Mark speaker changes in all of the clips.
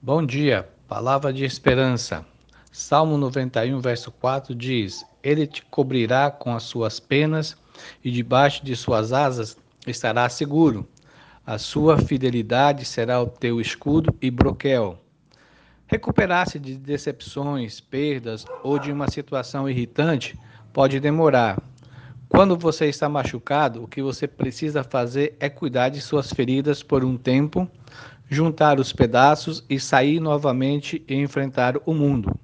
Speaker 1: Bom dia, palavra de esperança. Salmo 91, verso 4 diz: Ele te cobrirá com as suas penas e debaixo de suas asas estará seguro. A sua fidelidade será o teu escudo e broquel. Recuperar-se de decepções, perdas ou de uma situação irritante pode demorar. Quando você está machucado, o que você precisa fazer é cuidar de suas feridas por um tempo, juntar os pedaços e sair novamente e enfrentar o mundo.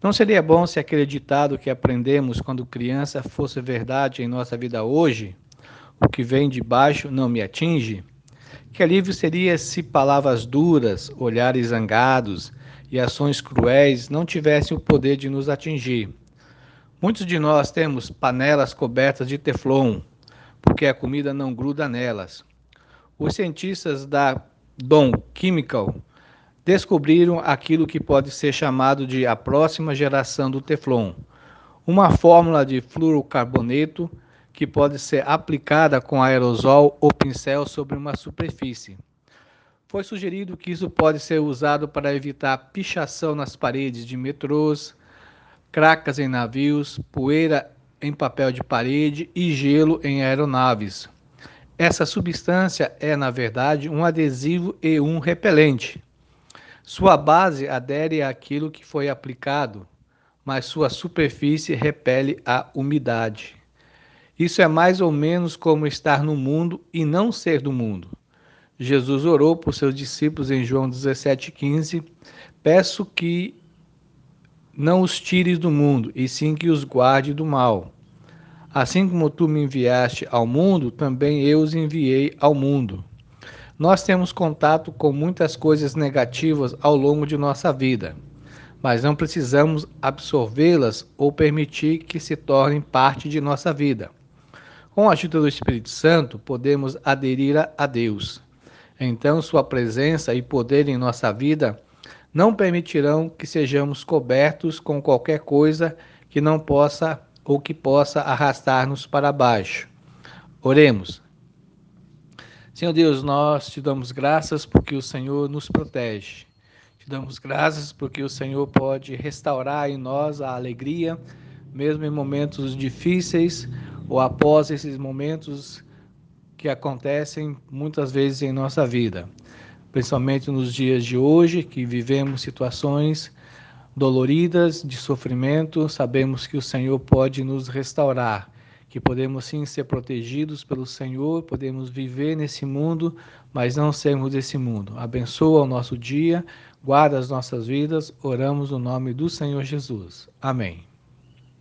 Speaker 1: Não seria bom se aquele ditado que aprendemos quando criança fosse verdade em nossa vida hoje? O que vem de baixo não me atinge? Que alívio seria se palavras duras, olhares zangados e ações cruéis não tivessem o poder de nos atingir? Muitos de nós temos panelas cobertas de teflon, porque a comida não gruda nelas. Os cientistas da Dom Chemical descobriram aquilo que pode ser chamado de a próxima geração do Teflon, uma fórmula de fluorocarboneto que pode ser aplicada com aerosol ou pincel sobre uma superfície. Foi sugerido que isso pode ser usado para evitar pichação nas paredes de metrôs, cracas em navios, poeira em papel de parede e gelo em aeronaves. Essa substância é, na verdade, um adesivo e um repelente. Sua base adere àquilo que foi aplicado, mas sua superfície repele a umidade. Isso é mais ou menos como estar no mundo e não ser do mundo. Jesus orou por seus discípulos em João 17,15: Peço que não os tires do mundo, e sim que os guarde do mal. Assim como tu me enviaste ao mundo, também eu os enviei ao mundo. Nós temos contato com muitas coisas negativas ao longo de nossa vida, mas não precisamos absorvê-las ou permitir que se tornem parte de nossa vida. Com a ajuda do Espírito Santo, podemos aderir a Deus. Então, Sua presença e poder em nossa vida não permitirão que sejamos cobertos com qualquer coisa que não possa ou que possa arrastar-nos para baixo. Oremos. Senhor Deus, nós te damos graças porque o Senhor nos protege. Te damos graças porque o Senhor pode restaurar em nós a alegria, mesmo em momentos difíceis ou após esses momentos que acontecem muitas vezes em nossa vida. Principalmente nos dias de hoje, que vivemos situações doloridas, de sofrimento, sabemos que o Senhor pode nos restaurar que podemos sim ser protegidos pelo Senhor, podemos viver nesse mundo, mas não sermos desse mundo. Abençoa o nosso dia, guarda as nossas vidas, oramos no nome do Senhor Jesus. Amém.